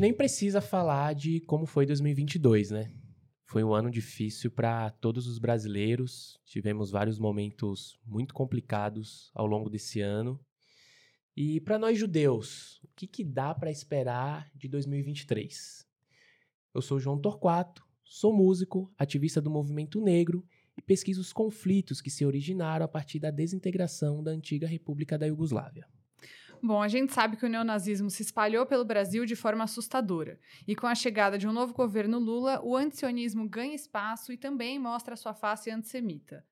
gente nem precisa falar de como foi 2022, né? Foi um ano difícil para todos os brasileiros. Tivemos vários momentos muito complicados ao longo desse ano. E para nós judeus, o que, que dá para esperar de 2023? Eu sou João Torquato, sou músico, ativista do movimento negro e pesquiso os conflitos que se originaram a partir da desintegração da antiga República da Iugoslávia. Bom, a gente sabe que o neonazismo se espalhou pelo Brasil de forma assustadora. E com a chegada de um novo governo Lula, o antisionismo ganha espaço e também mostra sua face antissemita.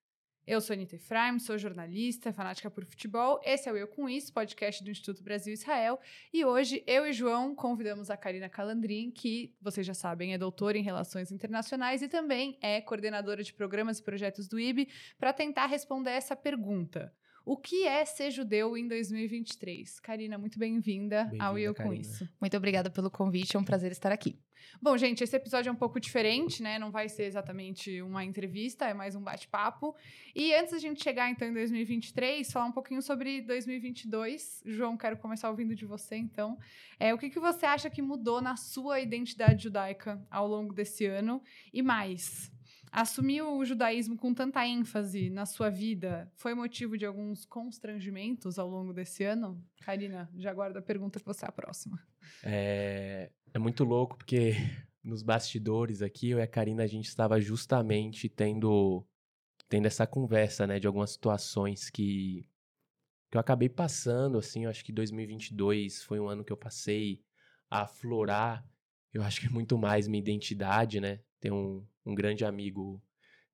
Eu sou Anitta Efraim, sou jornalista, fanática por futebol. Esse é o Eu Com Isso, podcast do Instituto Brasil Israel. E hoje, eu e João convidamos a Karina Calandrin, que, vocês já sabem, é doutora em Relações Internacionais e também é coordenadora de programas e projetos do IB, para tentar responder essa pergunta. O que é ser judeu em 2023? Karina, muito bem-vinda bem ao Eu Com Isso. Muito obrigada pelo convite, é um prazer estar aqui. Bom, gente, esse episódio é um pouco diferente, né? Não vai ser exatamente uma entrevista, é mais um bate-papo. E antes da gente chegar, então, em 2023, falar um pouquinho sobre 2022. João, quero começar ouvindo de você, então. É, o que, que você acha que mudou na sua identidade judaica ao longo desse ano? E mais, Assumir o judaísmo com tanta ênfase na sua vida foi motivo de alguns constrangimentos ao longo desse ano? Karina, já guarda a pergunta que você é a próxima. É, é muito louco porque nos bastidores aqui, eu e a Karina, a gente estava justamente tendo, tendo essa conversa, né, de algumas situações que, que eu acabei passando, assim, eu acho que 2022 foi um ano que eu passei a aflorar, eu acho que muito mais minha identidade, né, tem um, um grande amigo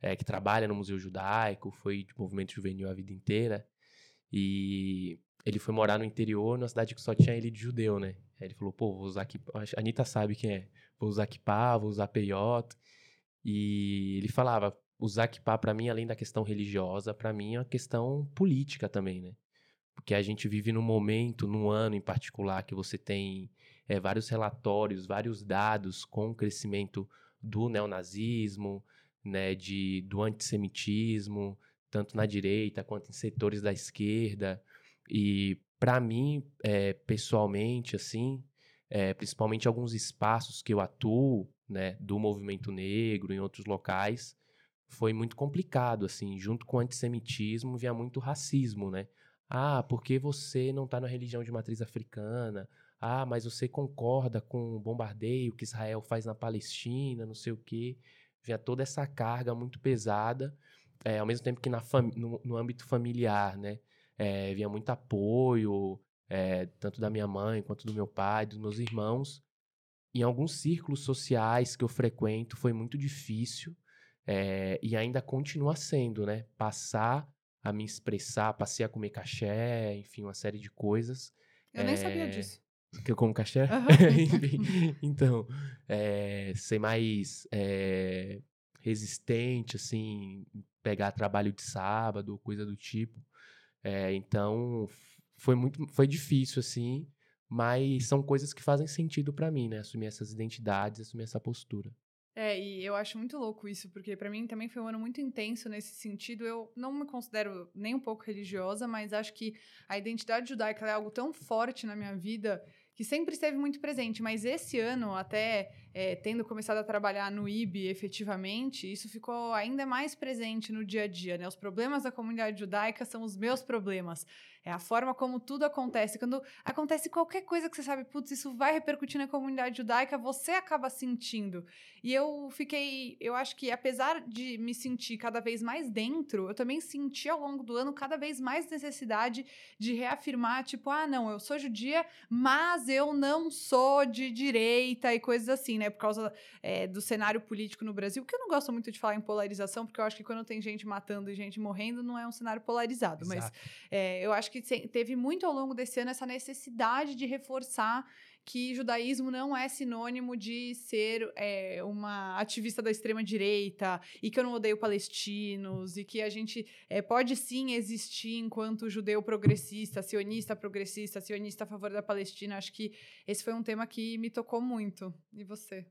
é, que trabalha no Museu Judaico, foi de movimento juvenil a vida inteira. E ele foi morar no interior, numa cidade que só tinha ele de judeu, né? Aí ele falou, pô, vou usar aqui. A Anitta sabe quem é. Vou usar kippah, vou usar peiot. E ele falava, usar kippah para mim, além da questão religiosa, para mim é uma questão política também, né? Porque a gente vive num momento, num ano em particular, que você tem é, vários relatórios, vários dados com o crescimento do neonazismo, né, de, do antissemitismo, tanto na direita quanto em setores da esquerda. E para mim, é, pessoalmente, assim, é, principalmente alguns espaços que eu atuo, né, do movimento negro em outros locais, foi muito complicado, assim, junto com o antissemitismo vinha muito racismo, né? Ah, porque você não está na religião de matriz africana? Ah, mas você concorda com o bombardeio que Israel faz na Palestina, não sei o quê. Vinha toda essa carga muito pesada, é, ao mesmo tempo que na no, no, âmbito familiar, né? É, vinha muito apoio, é, tanto da minha mãe quanto do meu pai, dos meus irmãos. Em alguns círculos sociais que eu frequento foi muito difícil é, e ainda continua sendo, né? Passar a me expressar, passei a comer caché, enfim, uma série de coisas. Eu nem sabia disso. Que eu como caché? Uhum. então, é, ser mais é, resistente, assim, pegar trabalho de sábado, coisa do tipo. É, então, foi muito, foi difícil, assim, mas são coisas que fazem sentido para mim, né? Assumir essas identidades, assumir essa postura. É, e eu acho muito louco isso, porque para mim também foi um ano muito intenso nesse sentido. Eu não me considero nem um pouco religiosa, mas acho que a identidade judaica é algo tão forte na minha vida que sempre esteve muito presente, mas esse ano, até é, tendo começado a trabalhar no IB efetivamente, isso ficou ainda mais presente no dia a dia. Né? Os problemas da comunidade judaica são os meus problemas. É a forma como tudo acontece. Quando acontece qualquer coisa que você sabe, putz, isso vai repercutir na comunidade judaica, você acaba sentindo. E eu fiquei, eu acho que apesar de me sentir cada vez mais dentro, eu também senti ao longo do ano cada vez mais necessidade de reafirmar, tipo, ah, não, eu sou judia, mas eu não sou de direita e coisas assim, né? Por causa é, do cenário político no Brasil, que eu não gosto muito de falar em polarização, porque eu acho que quando tem gente matando e gente morrendo, não é um cenário polarizado. Exato. Mas é, eu acho que teve muito ao longo desse ano essa necessidade de reforçar que judaísmo não é sinônimo de ser é, uma ativista da extrema direita e que eu não odeio palestinos e que a gente é, pode sim existir enquanto judeu progressista, sionista progressista, sionista a favor da Palestina. Acho que esse foi um tema que me tocou muito. E você?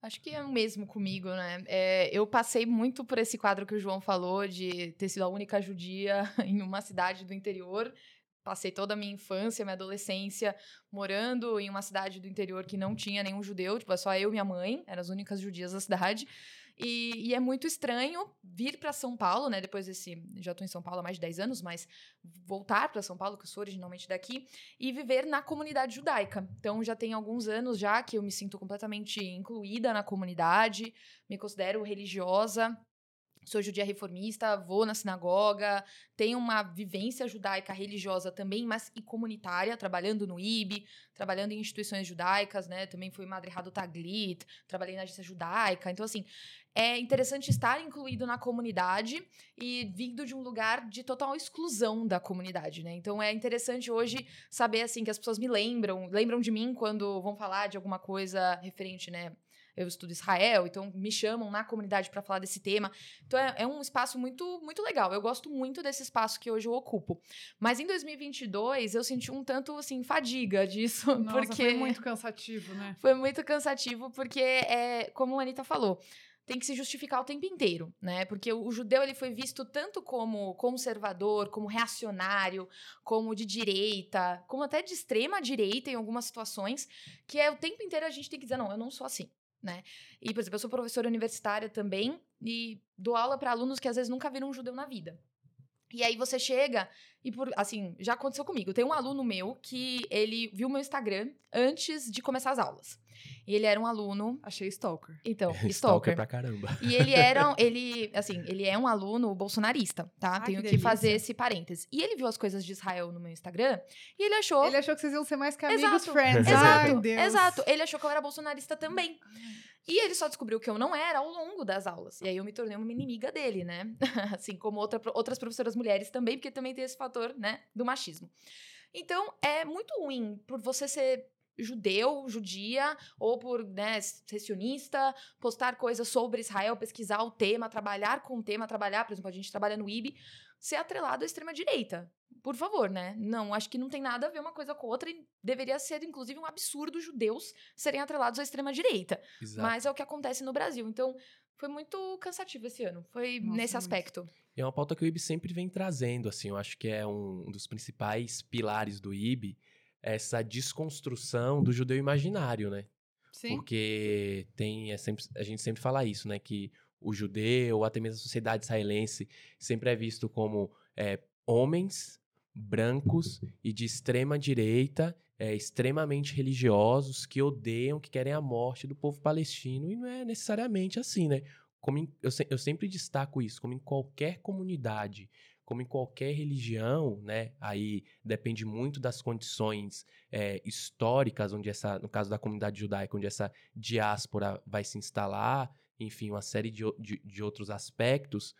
Acho que é o mesmo comigo, né? É, eu passei muito por esse quadro que o João falou de ter sido a única judia em uma cidade do interior. Passei toda a minha infância, minha adolescência morando em uma cidade do interior que não tinha nenhum judeu, tipo, é só eu e minha mãe, eram as únicas judias da cidade. E, e, é muito estranho vir para São Paulo, né? Depois desse. Já estou em São Paulo há mais de 10 anos, mas voltar para São Paulo, que eu sou originalmente daqui, e viver na comunidade judaica. Então já tem alguns anos já que eu me sinto completamente incluída na comunidade, me considero religiosa sou judia reformista, vou na sinagoga, tenho uma vivência judaica religiosa também, mas e comunitária, trabalhando no IB, trabalhando em instituições judaicas, né? Também fui madre do Taglit, trabalhei na agência judaica. Então, assim, é interessante estar incluído na comunidade e vindo de um lugar de total exclusão da comunidade, né? Então é interessante hoje saber assim que as pessoas me lembram, lembram de mim quando vão falar de alguma coisa referente, né, eu estudo Israel, então me chamam na comunidade para falar desse tema. Então é, é, um espaço muito, muito legal. Eu gosto muito desse espaço que hoje eu ocupo. Mas em 2022 eu senti um tanto assim fadiga disso, Nossa, porque foi muito cansativo, né? Foi muito cansativo porque é como a Anitta falou tem que se justificar o tempo inteiro, né? Porque o, judeu ele foi visto tanto como conservador, como reacionário, como de direita, como até de extrema direita em algumas situações, que é o tempo inteiro a gente tem que dizer não, eu não sou assim né? E, por exemplo, eu sou professora universitária também e dou aula para alunos que às vezes nunca viram um judeu na vida. E aí você chega e por assim, já aconteceu comigo. Tem um aluno meu que ele viu meu Instagram antes de começar as aulas. E ele era um aluno. Achei stalker. Então, stalker. stalker pra caramba. E ele era. Ele, assim, ele é um aluno bolsonarista, tá? Ai, Tenho que que, fazer esse parêntese. E ele viu as coisas de Israel no meu Instagram e ele achou. Ele achou que vocês iam ser mais que amigos Exato, friends. Exato, Ai, Deus. exato. Ele achou que eu era bolsonarista também. E ele só descobriu que eu não era ao longo das aulas. E aí eu me tornei uma inimiga dele, né? assim como outra, outras professoras mulheres também, porque também tem esse fator, né, do machismo. Então, é muito ruim por você ser judeu, judia, ou por, né, postar coisas sobre Israel, pesquisar o tema, trabalhar com o tema, trabalhar, por exemplo, a gente trabalha no IB, ser atrelado à extrema-direita. Por favor, né? Não, acho que não tem nada a ver uma coisa com a outra e deveria ser, inclusive, um absurdo judeus serem atrelados à extrema-direita. Exato. Mas é o que acontece no Brasil. Então, foi muito cansativo esse ano. Foi Nossa, nesse aspecto. É uma pauta que o IB sempre vem trazendo, assim, eu acho que é um dos principais pilares do IB, essa desconstrução do judeu imaginário, né? Sim. Porque tem, é sempre, a gente sempre fala isso, né? Que o judeu, ou até mesmo a sociedade israelense, sempre é visto como é, homens brancos e de extrema direita, é, extremamente religiosos, que odeiam, que querem a morte do povo palestino, e não é necessariamente assim, né? Como em- eu, se- eu sempre destaco isso, como em qualquer comunidade, como em qualquer religião, né? Aí depende muito das condições é, históricas, onde essa, no caso da comunidade judaica, onde essa diáspora vai se instalar, enfim, uma série de, de, de outros aspectos,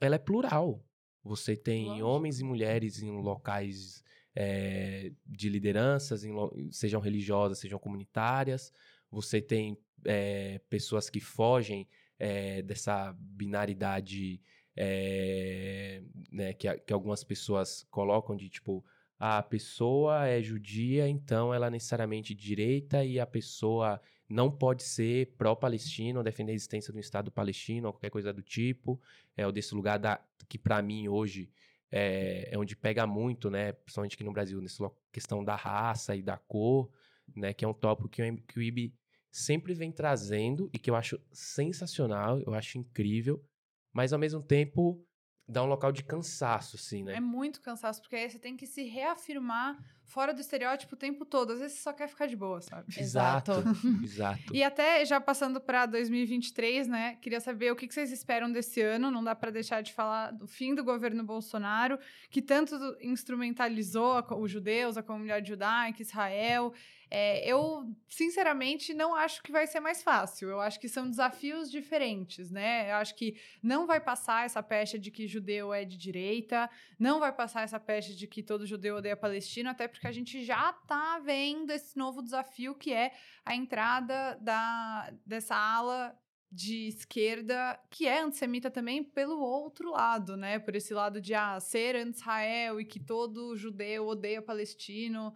ela é plural. Você tem Lógico. homens e mulheres em locais é, de lideranças, em sejam religiosas, sejam comunitárias. Você tem é, pessoas que fogem é, dessa binaridade é, né, que, que algumas pessoas colocam de tipo "Ah, a pessoa é judia, então ela é necessariamente direita e a pessoa não pode ser pró-palestino, defender a existência do Estado palestino, ou qualquer coisa do tipo. É o desse lugar da, que para mim hoje é, é onde pega muito, né? Principalmente aqui no Brasil, nessa questão da raça e da cor, né? Que é um tópico que, o- que o IB sempre vem trazendo e que eu acho sensacional, eu acho incrível, mas ao mesmo tempo dá um local de cansaço, assim, né? É muito cansaço, porque aí você tem que se reafirmar fora do estereótipo o tempo todo. Às vezes você só quer ficar de boa, sabe? Exato, Exato. E até já passando para 2023, né? Queria saber o que vocês esperam desse ano. Não dá para deixar de falar do fim do governo Bolsonaro, que tanto instrumentalizou os judeus, a comunidade judaica, Israel. É, eu, sinceramente, não acho que vai ser mais fácil. Eu acho que são desafios diferentes, né? Eu acho que não vai passar essa pecha de que judeu é de direita, não vai passar essa pecha de que todo judeu odeia palestino, até porque a gente já tá vendo esse novo desafio que é a entrada da, dessa ala de esquerda, que é antissemita também, pelo outro lado, né? Por esse lado de ah, ser anti-Israel e que todo judeu odeia palestino.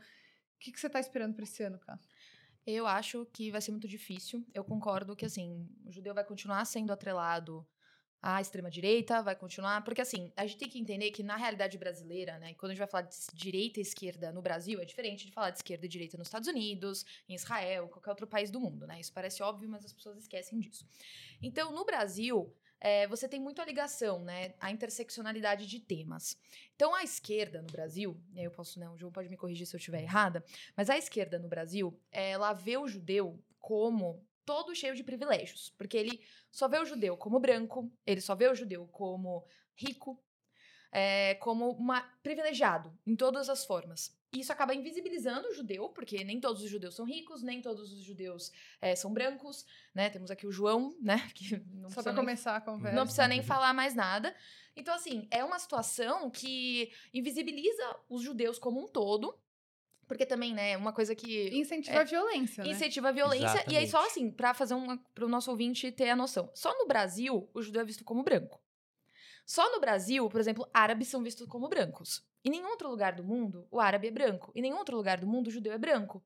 O que, que você tá esperando para esse ano, cara? Eu acho que vai ser muito difícil. Eu concordo que, assim, o judeu vai continuar sendo atrelado a extrema-direita vai continuar. Porque, assim, a gente tem que entender que na realidade brasileira, né, quando a gente vai falar de direita e esquerda no Brasil, é diferente de falar de esquerda e direita nos Estados Unidos, em Israel, qualquer outro país do mundo, né? Isso parece óbvio, mas as pessoas esquecem disso. Então, no Brasil, é, você tem muito a ligação, né? A interseccionalidade de temas. Então, a esquerda no Brasil, e aí eu posso, né? O João pode me corrigir se eu estiver errada, mas a esquerda no Brasil, ela vê o judeu como todo cheio de privilégios, porque ele só vê o judeu como branco, ele só vê o judeu como rico, é, como uma privilegiado em todas as formas. E isso acaba invisibilizando o judeu, porque nem todos os judeus são ricos, nem todos os judeus é, são brancos, né? Temos aqui o João, né? Que não Só para começar a conversa. Não precisa nem falar mais nada. Então, assim, é uma situação que invisibiliza os judeus como um todo, porque também, né, uma coisa que. Incentiva é, a violência. Né? Incentiva a violência. Exatamente. E aí, só assim, pra fazer uma. pro nosso ouvinte ter a noção. Só no Brasil, o judeu é visto como branco. Só no Brasil, por exemplo, árabes são vistos como brancos. Em nenhum outro lugar do mundo, o árabe é branco. Em nenhum outro lugar do mundo, o judeu é branco.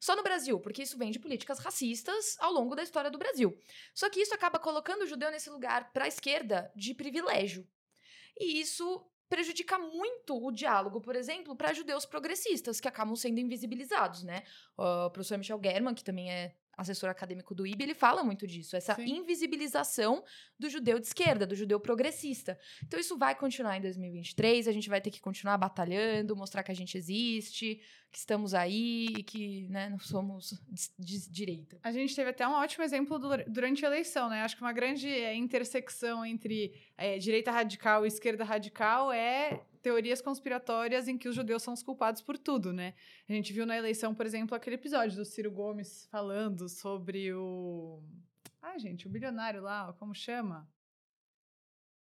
Só no Brasil, porque isso vem de políticas racistas ao longo da história do Brasil. Só que isso acaba colocando o judeu nesse lugar para a esquerda de privilégio. E isso prejudica muito o diálogo, por exemplo, para judeus progressistas, que acabam sendo invisibilizados, né? O professor Michel German, que também é assessor acadêmico do IB, ele fala muito disso, essa Sim. invisibilização do judeu de esquerda, do judeu progressista. Então isso vai continuar em 2023, a gente vai ter que continuar batalhando, mostrar que a gente existe, que estamos aí e que né, não somos de, direita. A gente teve até um ótimo exemplo do, durante a eleição, né? Acho que uma grande é, intersecção entre é, direita radical e esquerda radical é teorias conspiratórias em que os judeus são os culpados por tudo, né? A gente viu na eleição, por exemplo, aquele episódio do Ciro Gomes falando sobre o. Ah, gente, o bilionário lá, como chama?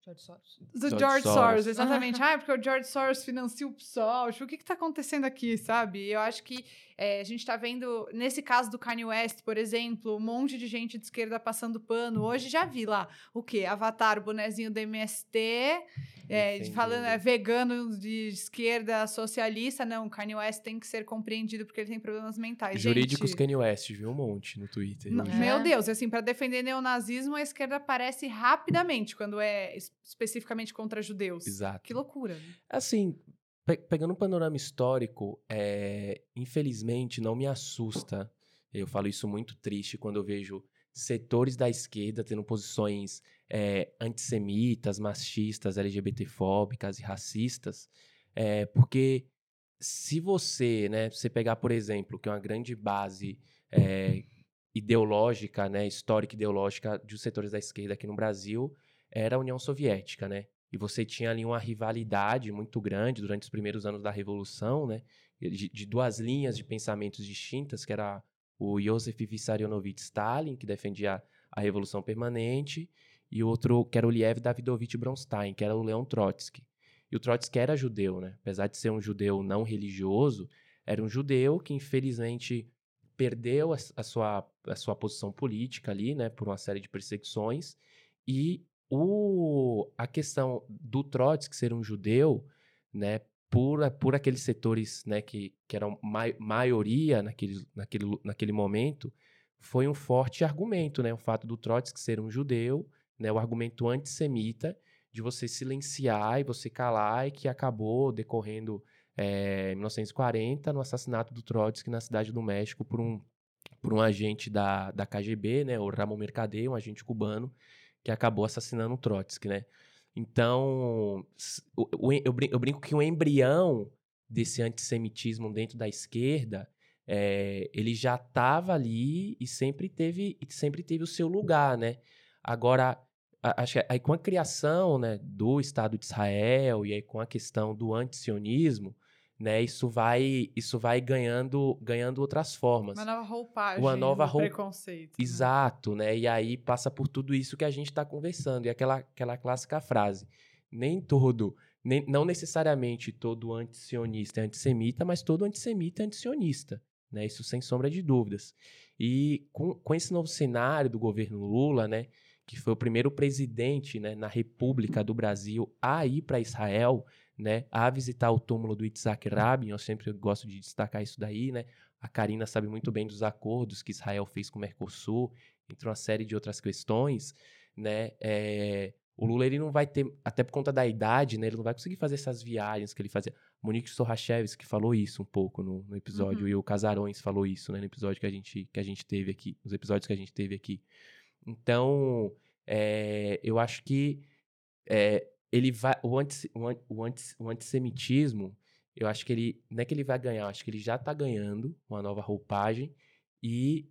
George Soros. Do George, George Soros. Soros, exatamente. ah, porque o George Soros financia o PSOL. Tipo, o que está acontecendo aqui, sabe? Eu acho que é, a gente está vendo, nesse caso do Kanye West, por exemplo, um monte de gente de esquerda passando pano. Hoje já vi lá o quê? Avatar, o bonezinho do MST, é, falando é, vegano de esquerda, socialista. Não, o Kanye West tem que ser compreendido porque ele tem problemas mentais. Jurídicos gente, Kanye West, viu um monte no Twitter. Não, meu Deus, assim, para defender neonazismo, a esquerda aparece rapidamente quando é especificamente contra judeus. Exato. Que loucura. Assim, Pe pegando um panorama histórico, é, infelizmente não me assusta. Eu falo isso muito triste quando eu vejo setores da esquerda tendo posições é, antissemitas, machistas, LGBTfóbicas e racistas, é, porque se você, né, você pegar, por exemplo, que é uma grande base é, ideológica, né, histórica ideológica dos setores da esquerda aqui no Brasil, era a União Soviética, né? E você tinha ali uma rivalidade muito grande durante os primeiros anos da Revolução, né? De, de duas linhas de pensamentos distintas, que era o Josef Vissarionovich Stalin, que defendia a Revolução Permanente, e o outro que era o Liev Davidovich Bronstein, que era o Leon Trotsky. E o Trotsky era judeu, né? Apesar de ser um judeu não religioso, era um judeu que infelizmente perdeu a, a, sua, a sua posição política ali, né, por uma série de perseguições, e o, a questão do Trotsky ser um judeu, né, por, por aqueles setores né, que, que eram mai, maioria naquele, naquele, naquele momento, foi um forte argumento, né, o fato do Trotsky ser um judeu, né, o argumento antissemita de você silenciar e você calar e que acabou decorrendo é, em 1940 no assassinato do Trotsky na cidade do México por um, por um agente da, da KGB, né, o Ramon Mercader, um agente cubano, que acabou assassinando o Trotsky, né? Então, eu brinco que o embrião desse antissemitismo dentro da esquerda, é, ele já estava ali e sempre teve, sempre teve o seu lugar, né? Agora, acho que aí com a criação né, do Estado de Israel e aí com a questão do antisionismo, né? Isso vai, isso vai ganhando, ganhando outras formas. Uma nova roupagem, uma nova roupa... preconceito. Né? Exato, né? E aí passa por tudo isso que a gente está conversando e aquela, aquela clássica frase: nem todo, nem, não necessariamente todo antisionista é antissemita, mas todo antissemita é antisionista, né? Isso sem sombra de dúvidas. E com, com esse novo cenário do governo Lula, né? Que foi o primeiro presidente né, na República do Brasil a ir para Israel, né, a visitar o túmulo do Itzhak Rabin, eu sempre gosto de destacar isso daí, né? A Karina sabe muito bem dos acordos que Israel fez com o Mercosul, entre uma série de outras questões, né? É, o Lula ele não vai ter, até por conta da idade, né? Ele não vai conseguir fazer essas viagens que ele fazia. Monique Sorrachevski falou isso um pouco no, no episódio, Uhum. e o Casarões falou isso, né? No episódio que a gente, que a gente teve aqui, nos episódios que a gente teve aqui. Então, é, eu acho que é, ele vai. O, anti, o, an- o, anti, o antissemitismo, eu acho que ele. Não é que ele vai ganhar, eu acho que ele já tá ganhando uma nova roupagem. E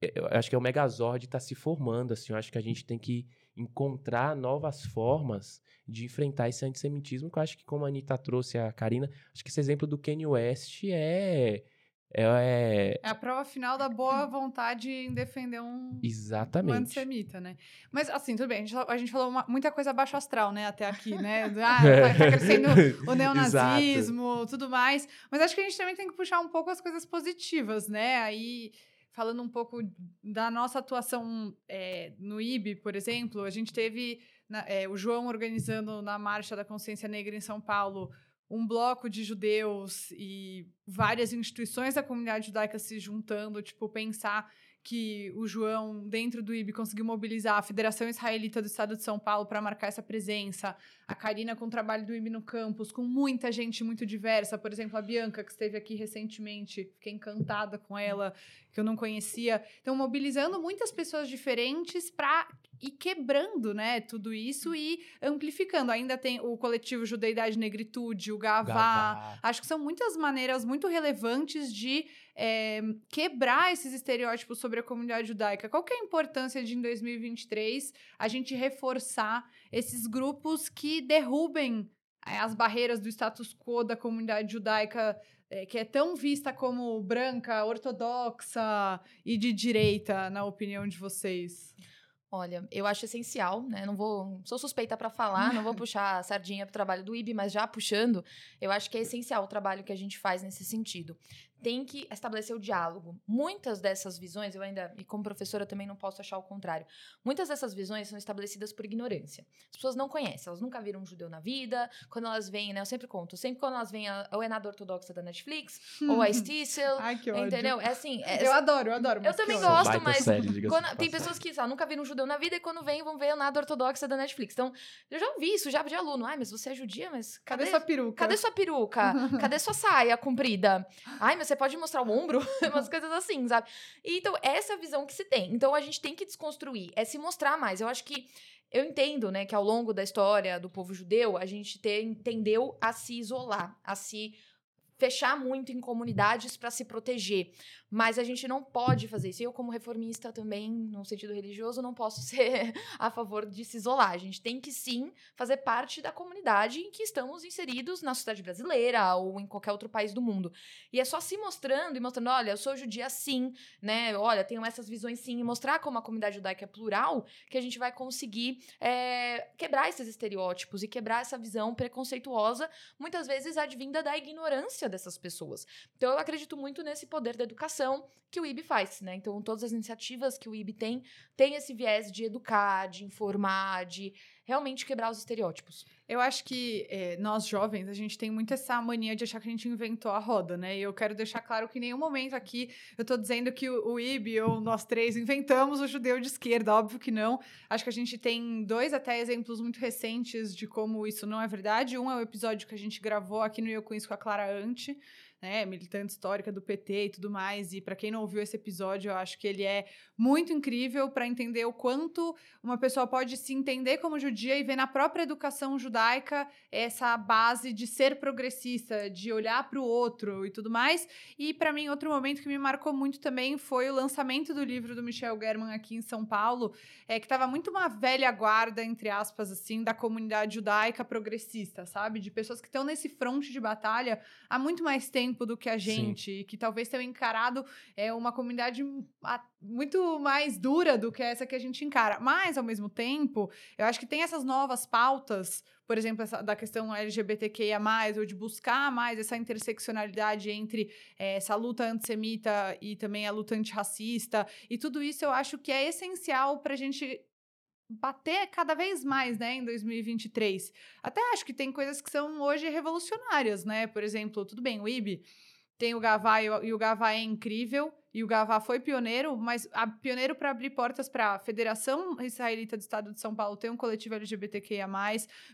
eu acho que é o Megazord tá se formando, assim. Eu acho que a gente tem que encontrar novas formas de enfrentar esse antissemitismo, que eu acho que, como a Anitta trouxe a Karina, acho que esse exemplo do Kanye West é. É, É a prova final da boa vontade em defender um, um exatamente. antissemita, né? Mas, assim, tudo bem. A gente, a gente falou uma- muita coisa baixo astral, né? Até aqui, né? Ah, tá, tá crescendo o neonazismo, tudo mais. Mas acho que a gente também tem que puxar um pouco as coisas positivas, né? Aí, falando um pouco da nossa atuação é, no IB, por exemplo, a gente teve na- é, o João organizando na Marcha da Consciência Negra em São Paulo um bloco de judeus e várias instituições da comunidade judaica se juntando, tipo, pensar que o João, dentro do IB, conseguiu mobilizar a Federação Israelita do Estado de São Paulo para marcar essa presença, a Karina com o trabalho do IB no campus, com muita gente muito diversa, por exemplo, a Bianca, que esteve aqui recentemente, fiquei encantada com ela, que eu não conhecia. Então, mobilizando muitas pessoas diferentes para ir quebrando, né, tudo isso e amplificando. Ainda tem o coletivo Judeidade e Negritude, o Gavá, Gavá. Acho que são muitas maneiras muito relevantes de é, quebrar esses estereótipos sobre a comunidade judaica. Qual que é a importância de, em 2023, a gente reforçar esses grupos que derrubem é, as barreiras do status quo da comunidade judaica, é, que é tão vista como branca, ortodoxa e de direita, na opinião de vocês? Olha, eu acho essencial, né? Não vou, sou suspeita para falar, não vou puxar a sardinha pro trabalho do IB, mas já puxando, eu acho que é essencial o trabalho que a gente faz nesse sentido. Tem que estabelecer o diálogo. Muitas dessas visões, eu ainda, e como professora também não posso achar o contrário. Muitas dessas visões são estabelecidas por ignorância. As pessoas não conhecem, elas nunca viram um judeu na vida. Quando elas veem, né? Eu sempre conto, sempre quando elas a, ou é nada ortodoxa da Netflix, ou a Stissel, Ai, que ódio. entendeu? É assim, é, Eu adoro, eu adoro. Eu também gosto, mas série, quando- tem pessoas que sabe, nunca viram um judeu na vida e quando vêm vão ver a nada ortodoxa da Netflix. Então, eu já ouvi isso já de aluno. Ai, mas você é judia, mas Cadê cadê, sua peruca? cadê sua peruca? Cadê sua saia comprida? Ai, mas você pode mostrar o ombro? Umas coisas assim, sabe? E, então, essa é a visão que se tem. Então, a gente tem que desconstruir, é se mostrar mais. Eu acho que eu entendo, né, que ao longo da história do povo judeu, a gente te- tendeu a se isolar, a se fechar muito em comunidades para se proteger. Mas a gente não pode fazer isso. Eu, como reformista também, no sentido religioso, não posso ser a favor de se isolar. A gente tem que sim fazer parte da comunidade em que estamos inseridos na sociedade brasileira ou em qualquer outro país do mundo. E é só se mostrando e mostrando, olha, eu sou judia sim, né? Olha, tenho essas visões sim, e mostrar como a comunidade judaica é plural, que a gente vai conseguir é, quebrar esses estereótipos e quebrar essa visão preconceituosa, muitas vezes advinda da ignorância dessas pessoas. Então eu acredito muito nesse poder da educação que o IB faz, né? Então todas as iniciativas que o IB tem, tem esse viés de educar, de informar, de realmente quebrar os estereótipos. Eu acho que eh, nós jovens, a gente tem muito essa mania de achar que a gente inventou a roda, né? E eu quero deixar claro que em nenhum momento aqui eu tô dizendo que o, o IB ou nós três inventamos o judeu de esquerda, óbvio que não. Acho que a gente tem dois até exemplos muito recentes de como isso não é verdade. Um é o episódio que a gente gravou aqui no Eu Conheço com a Clara Ante, né, militante histórica do PT e tudo mais. E para quem não ouviu esse episódio, eu acho que ele é muito incrível para entender o quanto uma pessoa pode se entender como judia e ver na própria educação judaica essa base de ser progressista, de olhar para o outro e tudo mais. E para mim, outro momento que me marcou muito também foi o lançamento do livro do Michel German aqui em São Paulo, é, que estava muito uma velha guarda, entre aspas, assim, da comunidade judaica progressista, sabe? De pessoas que estão nesse fronte de batalha há muito mais tempo do que a gente, e que talvez tenham encarado é, uma comunidade muito mais dura do que essa que a gente encara. Mas, ao mesmo tempo, eu acho que tem essas novas pautas, por exemplo, essa, da questão LGBTQIA, ou de buscar mais essa interseccionalidade entre eh, essa luta antissemita e também a luta antirracista. E tudo isso eu acho que é essencial para a gente bater cada vez mais, né, em 2023. Até acho que tem coisas que são hoje revolucionárias, né? Por exemplo, tudo bem, o IB tem o Gavá e o, Gavá é incrível. e o Gavá foi pioneiro, mas a, pioneiro para abrir portas para a Federação Israelita do Estado de São Paulo ter um coletivo LGBTQIA+,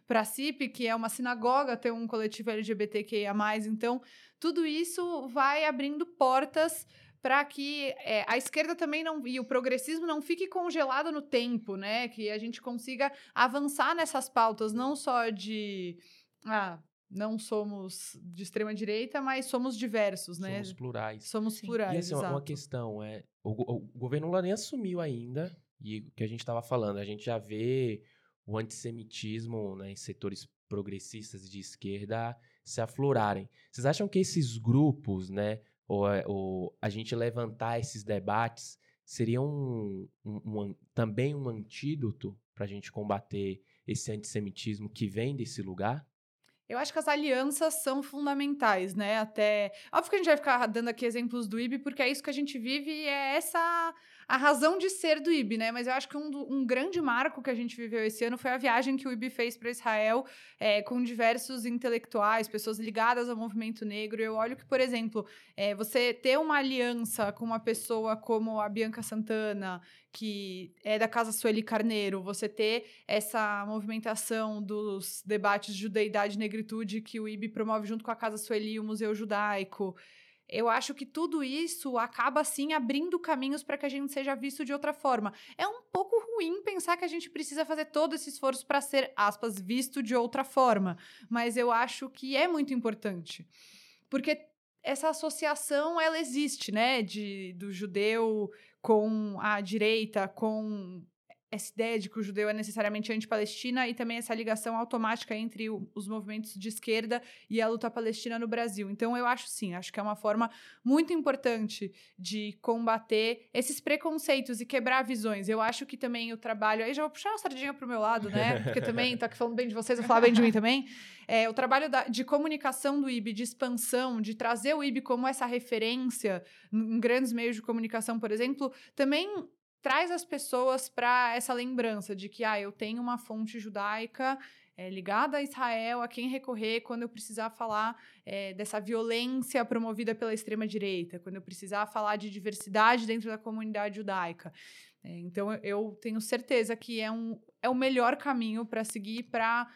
para a CIP, que é uma sinagoga, ter um coletivo LGBTQIA+. Então, tudo isso vai abrindo portas para que é, a esquerda também não e o progressismo não fique congelado no tempo, né? Que a gente consiga avançar nessas pautas, não só de ah, não somos de extrema direita, mas somos diversos, né? Somos plurais. Somos Sim. plurais. E assim, uma- exato. uma questão é, o, o governo Lula nem assumiu ainda, e o que a gente estava falando, a gente já vê o antissemitismo né, em setores progressistas de esquerda se aflorarem. Vocês acham que esses grupos, né, ou, é- ou a gente levantar esses debates, seria um, um- um também um antídoto para a gente combater esse antissemitismo que vem desse lugar? Eu acho que as alianças são fundamentais, né? Até. Óbvio que a gente vai ficar dando aqui exemplos do IB, porque é isso que a gente vive e é essa a razão de ser do IB, né? Mas eu acho que um, um grande marco que a gente viveu esse ano foi a viagem que o IB fez para Israel é, com diversos intelectuais, pessoas ligadas ao movimento negro. Eu olho que, por exemplo, é, você ter uma aliança com uma pessoa como a Bianca Santana, que é da Casa Sueli Carneiro, você ter essa movimentação dos debates de judeidade e negritude que o IB promove junto com a Casa Sueli e o Museu Judaico. Eu acho que tudo isso acaba, assim, abrindo caminhos para que a gente seja visto de outra forma. É um pouco ruim pensar que a gente precisa fazer todo esse esforço para ser, aspas, visto de outra forma. Mas eu acho que é muito importante. Porque essa associação, ela existe, né? De, do judeu com a direita, com essa ideia de que o judeu é necessariamente anti-Palestina e também essa ligação automática entre o- os movimentos de esquerda e a luta palestina no Brasil. Então, eu acho sim, acho que é uma forma muito importante de combater esses preconceitos e quebrar visões. Eu acho que também o trabalho. Aí já vou puxar uma sardinha pro meu lado, né? Porque também tô aqui falando bem de vocês, vou falar bem de mim também. É, o trabalho da- de comunicação do IB, de expansão, de trazer o IB como essa referência em grandes meios de comunicação, por exemplo, também traz as pessoas para essa lembrança de que ah, eu tenho uma fonte judaica é, ligada a Israel, a quem recorrer quando eu precisar falar é, dessa violência promovida pela extrema-direita, quando eu precisar falar de diversidade dentro da comunidade judaica. É, então, eu- tenho certeza que é, um, é o melhor caminho para seguir para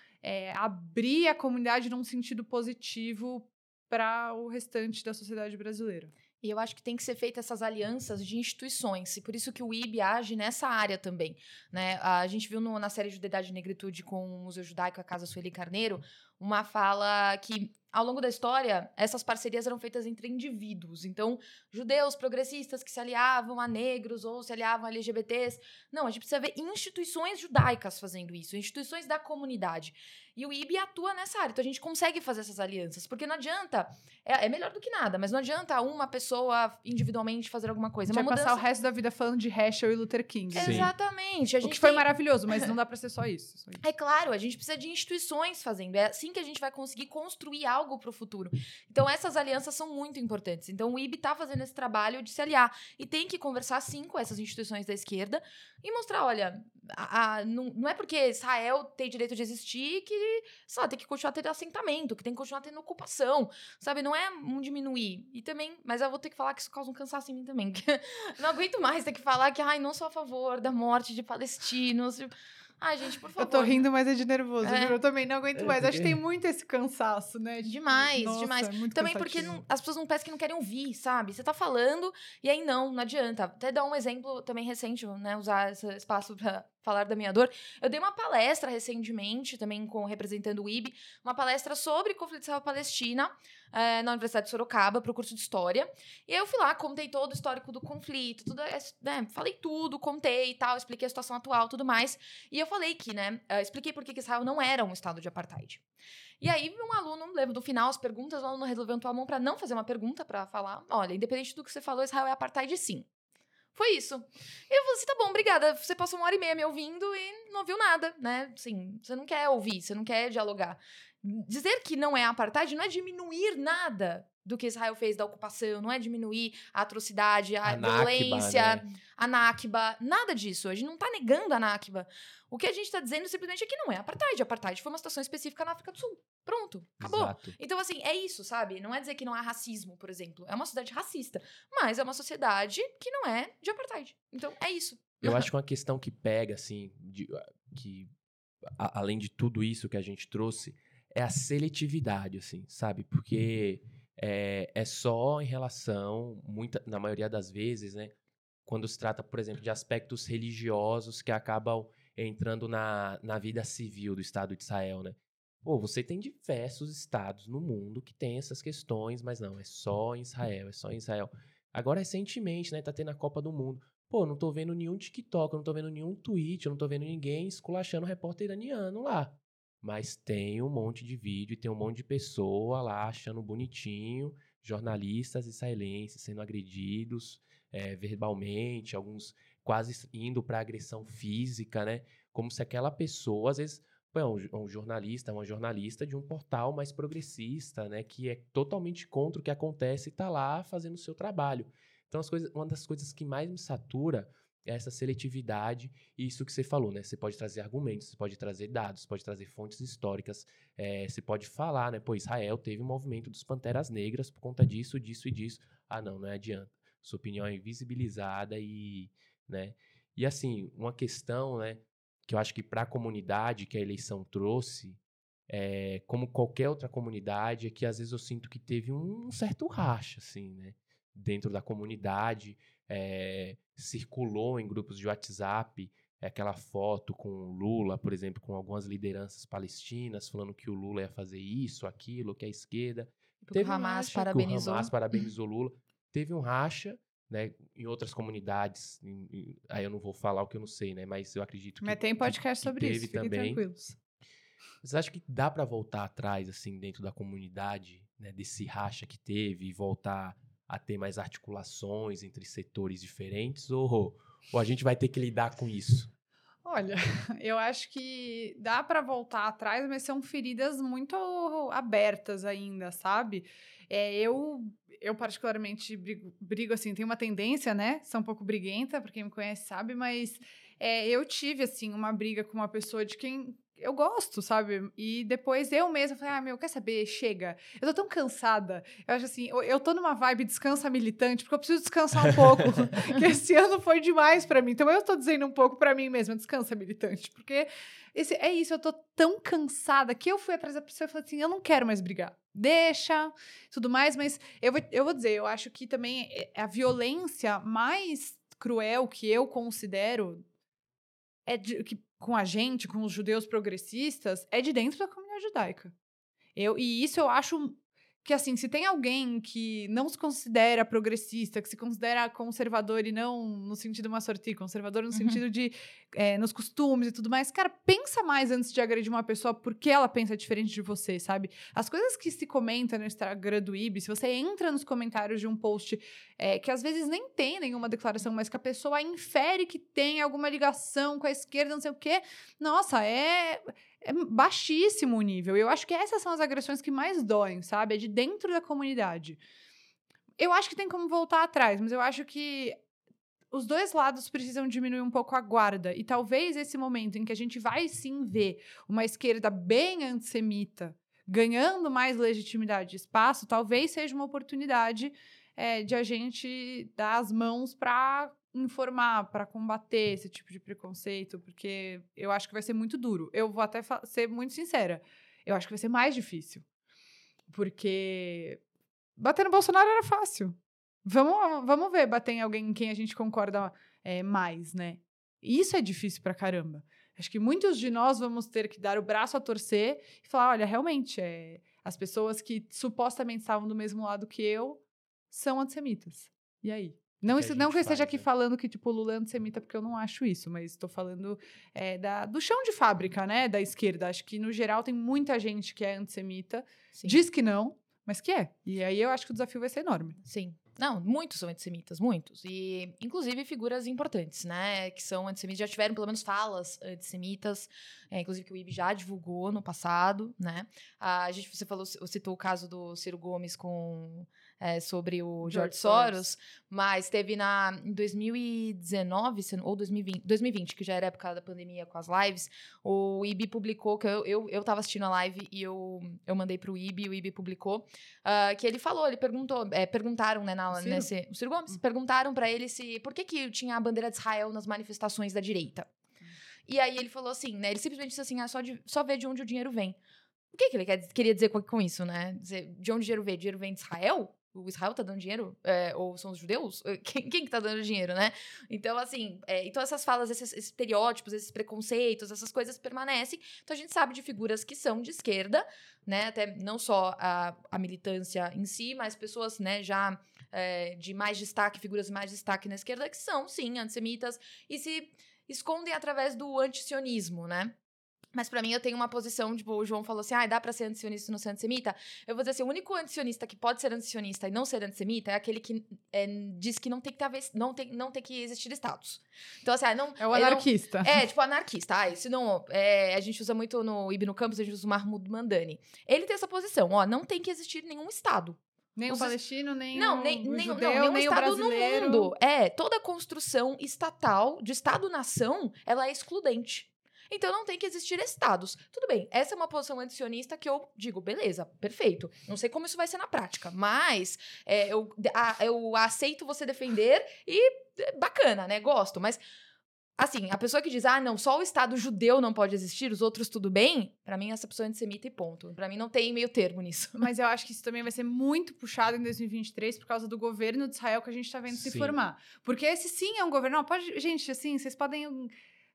abrir a comunidade num sentido positivo para o restante da sociedade brasileira. E eu acho que tem que ser feitas essas alianças de instituições, e por isso que o IB age nessa área também. Né? A gente viu no- na série Judeidade e Negritude com o Museu Judaico, a Casa Sueli Carneiro, uma fala que, ao longo da história, essas parcerias eram feitas entre indivíduos. Então, judeus progressistas que se aliavam a negros ou se aliavam a LGBTs. Não, a gente precisa ver instituições judaicas fazendo isso, instituições da comunidade. E o IB atua nessa área. Então a gente consegue fazer essas alianças. Porque não adianta. É, é melhor do que nada, mas não adianta uma pessoa individualmente fazer alguma coisa. É Vai uma passar mudança. o resto da vida falando de Heschel e Luther King. Sim. Exatamente. A O gente que foi tem- maravilhoso, mas não dá pra ser só isso. só isso. É claro, a gente precisa de instituições fazendo. É assim que a gente vai conseguir construir algo para o futuro. Então, essas alianças são muito importantes. Então, o IB está fazendo esse trabalho de se aliar. E tem que conversar, sim, com essas instituições da esquerda e mostrar: olha, a- a- não, não é porque Israel tem direito de existir que só tem que continuar tendo assentamento, que tem que continuar tendo ocupação. Sabe? Não é um diminuir. E também, mas eu vou ter que falar que isso causa um cansaço em mim também. não aguento mais ter que falar que, ai, não sou a favor da morte de palestinos. Ai, gente, por favor. Eu tô rindo, mas é de nervoso. É. Eu também não aguento mais. Acho que porque- tem muito esse cansaço, né? De- Demais, Nossa, demais. é Também porque cansativo. não- as pessoas não parecem que não querem ouvir, sabe? Você tá falando e aí não, não adianta. Até dar um exemplo também recente, né? Usar esse espaço pra falar da minha dor. Eu dei uma palestra recentemente, também com representando o IB, uma palestra sobre conflito Israel-Palestina eh, na Universidade de Sorocaba, pro curso de História. E aí eu fui lá, contei todo o histórico do conflito, tudo, eh, né, falei tudo, contei e tal, expliquei a situação atual tudo mais. E eu falei que, né, eh, expliquei por que Israel não era um estado de apartheid. E aí, um aluno, lembro do final, as perguntas, o aluno resolveu tomar a mão pra não fazer uma pergunta, pra falar: olha, independente do que você falou, Israel é apartheid sim. Foi isso. E eu falei assim: tá bom, obrigada. Você passou uma hora e meia me ouvindo e não ouviu nada, né? Sim, você não quer ouvir, você não quer dialogar. Dizer que não é apartheid não é diminuir nada do que Israel fez da ocupação, não é diminuir a atrocidade, a, A violência, né? a Nakba, nada disso. A gente não tá negando a Nakba. O que a gente tá dizendo simplesmente é que não é apartheid. Apartheid foi uma situação específica na África do Sul. Pronto, acabou. Exato. Então, assim, é isso, sabe? Não é dizer que não há racismo, por exemplo. É uma sociedade racista. Mas é uma sociedade que não é de apartheid. Então, é isso. Eu acho que uma questão que pega, assim, de- que a- além de tudo isso que a gente trouxe, é a seletividade, assim, sabe? Porque é, é só em relação, muita, na maioria das vezes, né? Quando se trata, por exemplo, de aspectos religiosos que acabam entrando na, na vida civil do Estado de Israel, né? Pô, você tem diversos estados no mundo que tem essas questões, mas não, é só em Israel, é só em Israel. Agora, recentemente, né, tá tendo a Copa do Mundo. Pô, não tô vendo nenhum TikTok, não tô vendo nenhum tweet, eu não tô vendo ninguém esculachando o repórter iraniano lá. Mas tem um monte de vídeo e tem um monte de pessoa lá achando bonitinho, jornalistas israelenses sendo agredidos eh, verbalmente, alguns quase indo para agressão física, né? Como se aquela pessoa, às vezes, é um, um jornalista, uma jornalista de um portal mais progressista, né? Que é totalmente contra o que acontece e tá lá fazendo o seu trabalho. Então, as coisas, uma das coisas que mais me satura é essa seletividade e isso que você falou, né? Você pode trazer argumentos, você pode trazer dados, pode trazer fontes históricas, eh, você pode falar, né? Pô, Israel teve um movimento dos Panteras Negras por conta disso, disso e disso. Ah, não, não adianta. Sua opinião é invisibilizada e, né? E assim, uma questão, né? Que eu acho que para a comunidade que a eleição trouxe, é, como qualquer outra comunidade, é que às vezes eu sinto que teve um certo racha, assim, né? Dentro da comunidade, é, circulou em grupos de WhatsApp é, aquela foto com o Lula, por exemplo, com algumas lideranças palestinas, falando que o Lula ia fazer isso, aquilo, que a esquerda. Porque o um Hamas racha, parabenizou. O Hamas parabenizou Lula. Teve um racha, né? Em outras comunidades, em- em- aí eu não vou falar o que eu não sei, né? Mas eu acredito que Mas tem podcast que sobre teve isso, também. tranquilos. Vocês acham que dá pra voltar atrás, assim, dentro da comunidade, né, desse racha que teve e voltar a ter mais articulações entre setores diferentes? Ou, ou a gente vai ter que lidar com isso? Olha, eu acho que dá pra voltar atrás, mas são feridas muito abertas ainda, sabe? É, eu, eu particularmente brigo, brigo, assim, tenho uma tendência, né? Sou um pouco briguenta, pra quem me conhece sabe, mas é, eu tive, assim, uma briga com uma pessoa de quem eu gosto, sabe? E depois eu mesma falei, ah, meu, quer saber? Chega. Eu tô tão cansada. Eu acho assim, eu, eu tô numa vibe descansa militante, porque eu preciso descansar um pouco. que esse ano foi demais pra mim. Então eu tô dizendo um pouco pra mim mesma, descansa militante. Porque esse, é isso, eu tô tão cansada que eu fui atrás da pessoa e falei assim, eu não quero mais brigar. Deixa, tudo mais, mas eu vou, eu vou dizer, eu acho que também é a violência mais cruel que eu considero é de, que, com a gente, com os judeus progressistas, é de dentro da comunidade judaica. Eu, e isso eu acho que, assim, se tem alguém que não se considera progressista, que se considera conservador e não no sentido massorti, conservador no Uhum. sentido de é, nos costumes e tudo mais, cara, pensa mais antes de agredir uma pessoa porque ela pensa diferente de você, sabe? As coisas que se comentam no Instagram do IB, se você entra nos comentários de um post é, que às vezes nem tem nenhuma declaração, mas que a pessoa infere que tem alguma ligação com a esquerda, não sei o quê, nossa, é é baixíssimo o nível. Eu acho que essas são as agressões que mais doem, sabe? É de dentro da comunidade. Eu acho que tem como voltar atrás, mas eu acho que os dois lados precisam diminuir um pouco a guarda. E talvez esse momento em que a gente vai sim ver uma esquerda bem antissemita ganhando mais legitimidade e espaço, talvez seja uma oportunidade é, de a gente dar as mãos para informar, para combater esse tipo de preconceito, porque eu acho que vai ser muito duro. Eu vou até ser muito sincera. Eu acho que vai ser mais difícil. Porque bater no Bolsonaro era fácil. Vamos, vamos ver bater em alguém em quem a gente concorda é, mais, né? Isso é difícil pra caramba. Acho que muitos de nós vamos ter que dar o braço a torcer e falar: olha, realmente, é, as pessoas que supostamente estavam do mesmo lado que eu são antissemitas. E aí? Não, que isso, não que eu esteja aqui né? falando que, tipo, Lula é antissemita, porque eu não acho isso, mas estou falando é, da, do chão de fábrica, né, da esquerda. Acho que, no geral, tem muita gente que é antissemita, Sim. diz que não, mas que é. E aí eu acho que o desafio vai ser enorme. Sim. Não, muitos são antissemitas, muitos. E, inclusive, figuras importantes, né? Que são antissemitas, já tiveram pelo menos falas antissemitas, é, inclusive que o IB já divulgou no passado, né? A gente, você falou, citou o caso do Ciro Gomes com é, sobre o George, George Soros, Soros, mas teve na, em 2019 ou 2020, 2020, que já era época da pandemia com as lives, o IB publicou, que eu, eu, eu tava assistindo a live e eu, eu mandei pro IB, o IB publicou, uh, que ele falou, ele perguntou, é, perguntaram, né, na, o Ciro? nesse, o Ciro Gomes, hum. perguntaram para ele se, por que que tinha a bandeira de Israel nas manifestações da direita? E aí ele falou assim, né, ele simplesmente disse assim, ah, só, de, só ver de onde o dinheiro vem. O que, que ele quer, queria dizer com, com isso, né? Dizer, de onde o dinheiro vem? O dinheiro vem de Israel? O Israel tá dando dinheiro? É, ou são os judeus? Quem, quem que tá dando dinheiro, né? Então, assim, é, então essas falas, esses, esses estereótipos, esses preconceitos, essas coisas permanecem. Então a gente sabe de figuras que são de esquerda, né? Até não só a, a militância em si, mas pessoas, né, já é, de mais destaque, figuras de mais destaque na esquerda, que são, sim, antissemitas e se escondem através do antisionismo, né? Mas para mim eu tenho uma posição, tipo, o João falou assim: ah, dá pra ser antisionista e não ser antissemita? Eu vou dizer assim: o único antisionista que pode ser antisionista e não ser antissemita é aquele que é, diz que não tem que, ter, não tem, não tem que existir status. Então, assim, ah, não. É o anarquista. Não, é, tipo, anarquista. Ah, isso não. É, a gente usa muito no Ibn Campos, a gente usa o Mahmoud Mandani. Ele tem essa posição: ó, não tem que existir nenhum Estado. Nem o palestino, nem não, o, nem, nem, judeu, não, nenhum nem Estado o brasileiro. no mundo. É, toda construção estatal, de Estado-nação, ela é excludente. Então não tem que existir estados. Tudo bem, essa é uma posição antisionista que eu digo, beleza, perfeito. Não sei como isso vai ser na prática, mas é, eu, a, eu aceito você defender e é, bacana, né? Gosto, mas. Assim, a pessoa que diz, ah, não, só o Estado judeu não pode existir, os outros tudo bem, para mim essa pessoa é antissemita e ponto. Para mim não tem meio termo nisso. Mas eu acho que isso também vai ser muito puxado em 2023 por causa do governo de Israel que a gente tá vendo sim. se formar. Porque esse sim é um governo, não, pode, gente, assim, vocês podem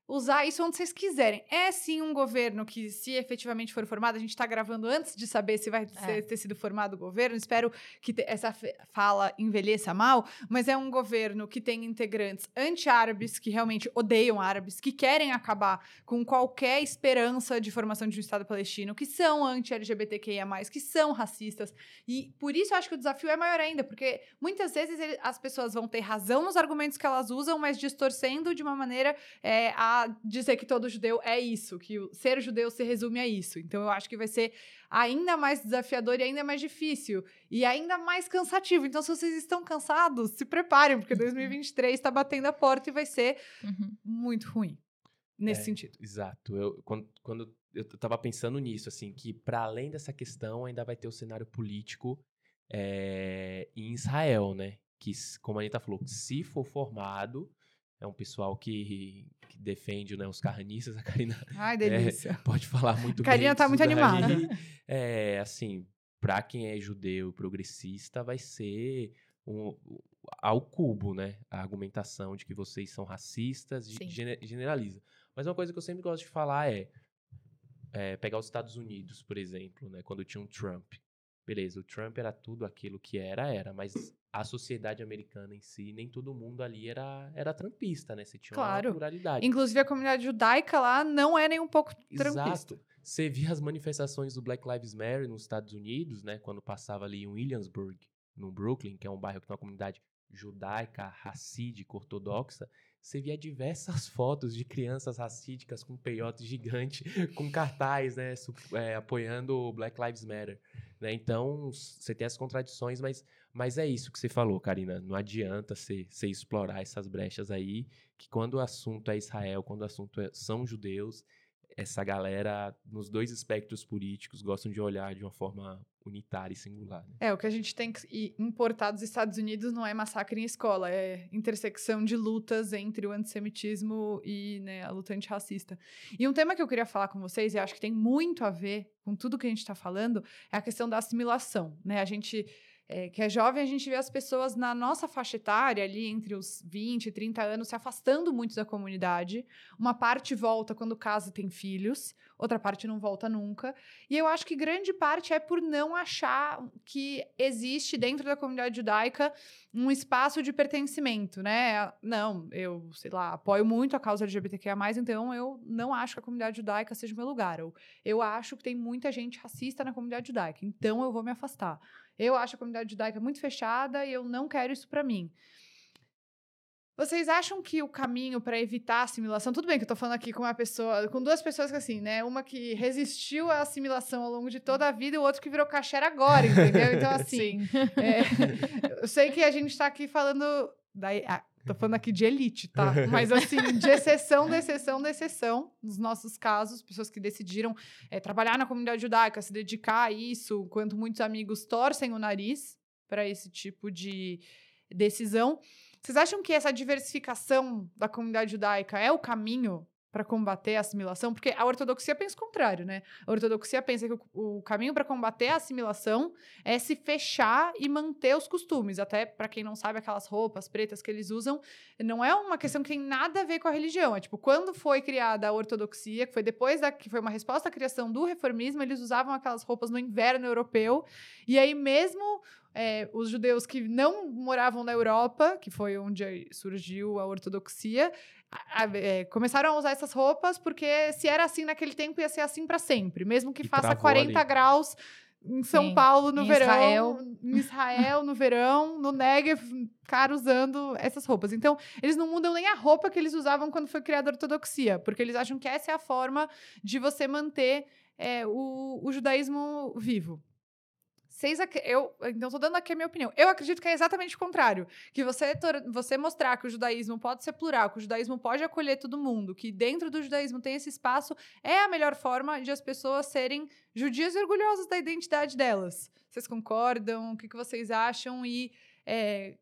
usar isso onde vocês quiserem. É sim um governo que, se efetivamente for formado, a gente está gravando antes de saber se vai é. ter sido formado o governo. Espero que essa fala envelheça mal, mas é um governo que tem integrantes anti-árabes, que realmente odeiam árabes, que querem acabar com qualquer esperança de formação de um Estado palestino, que são anti-LGBTQIA, que são racistas. E por isso eu acho que o desafio é maior ainda, porque muitas vezes as pessoas vão ter razão nos argumentos que elas usam, mas distorcendo de uma maneira é, a dizer que todo judeu é isso, que ser judeu se resume a isso. Então eu acho que vai ser ainda mais desafiador e ainda mais difícil e ainda mais cansativo. Então se vocês estão cansados, se preparem, porque 2023 está batendo a porta e vai ser uhum. muito ruim nesse é, sentido. Exato. Eu quando, quando eu estava pensando nisso, assim, que para além dessa questão ainda vai ter o cenário político é, em Israel, né? Que, como a Anitta falou, se for formado, é um pessoal que, que defende né, os carranistas. A Karina Ai, delícia. É, pode falar muito a Karina bem. tá muito animada. É, assim, para quem é judeu progressista, vai ser um, ao cubo, né? A argumentação de que vocês são racistas e generaliza. Mas uma coisa que eu sempre gosto de falar é, é pegar os Estados Unidos, por exemplo, né? Quando tinha um Trump. Beleza, o Trump era tudo aquilo que era, era, mas a sociedade americana em si, nem todo mundo ali era, era trampista, né? Você tinha claro. uma pluralidade. Inclusive a comunidade judaica lá não é nem um pouco trampista. Exato. Você via as manifestações do Black Lives Matter nos Estados Unidos, né? Quando passava ali em Williamsburg, no Brooklyn, que é um bairro que tem uma comunidade judaica, racídica, ortodoxa, você via diversas fotos de crianças racídicas com peiote gigante, com cartaz, né, é, apoiando o Black Lives Matter. Né? Então, você tem as contradições, mas, mas é isso que você falou, Karina. Não adianta você, explorar essas brechas aí, que quando o assunto é Israel, quando o assunto é, são judeus, essa galera, nos dois espectros políticos, gostam de olhar de uma forma unitária e singular. Né? É, o que a gente tem que importar dos Estados Unidos não é massacre em escola, é intersecção de lutas entre o antissemitismo e né, a luta antirracista. E um tema que eu queria falar com vocês, e acho que tem muito a ver com tudo que a gente está falando, é a questão da assimilação. Né? A gente é, que é jovem, a gente vê as pessoas na nossa faixa etária, ali entre os 20 e 30 anos, se afastando muito da comunidade. Uma parte volta quando casa e tem filhos, outra parte não volta nunca. E eu acho que grande parte é por não achar que existe dentro da comunidade judaica um espaço de pertencimento, né? Não, eu, sei lá, apoio muito a causa LGBTQIA+, então eu não acho que a comunidade judaica seja o meu lugar. Eu, eu acho que tem muita gente racista na comunidade judaica, então eu vou me afastar. Eu acho a comunidade judaica muito fechada e eu não quero isso para mim. Vocês acham que o caminho para evitar a assimilação, tudo bem que eu tô falando aqui com uma pessoa, com duas pessoas que assim, né, uma que resistiu à assimilação ao longo de toda a vida e o outro que virou caixer agora, entendeu? Então assim, é, eu sei que a gente tá aqui falando da, ah, tô falando aqui de elite, tá? Mas assim, de exceção, da exceção, da exceção, nos nossos casos, pessoas que decidiram é, trabalhar na comunidade judaica, se dedicar a isso, enquanto muitos amigos torcem o nariz para esse tipo de decisão. Vocês acham que essa diversificação da comunidade judaica é o caminho para combater a assimilação? Porque a ortodoxia pensa o contrário, né? A ortodoxia pensa que o, o caminho para combater a assimilação é se fechar e manter os costumes. Até para quem não sabe, aquelas roupas pretas que eles usam não é uma questão que tem nada a ver com a religião. É tipo, quando foi criada a ortodoxia, que foi depois da que foi uma resposta à criação do reformismo, eles usavam aquelas roupas no inverno europeu. E aí mesmo é, os judeus que não moravam na Europa, que foi onde surgiu a ortodoxia, a, a, é, começaram a usar essas roupas porque se era assim naquele tempo ia ser assim para sempre, mesmo que e faça 40 ali. graus em São Sim. Paulo no em verão, Israel. em Israel no verão, no Negev, cara usando essas roupas. Então, eles não mudam nem a roupa que eles usavam quando foi criada a ortodoxia, porque eles acham que essa é a forma de você manter é, o, o judaísmo vivo. Vocês, eu, então, estou dando aqui a minha opinião. Eu acredito que é exatamente o contrário. Que você, você mostrar que o judaísmo pode ser plural, que o judaísmo pode acolher todo mundo, que dentro do judaísmo tem esse espaço, é a melhor forma de as pessoas serem judias e orgulhosas da identidade delas. Vocês concordam? O que, que vocês acham? E é,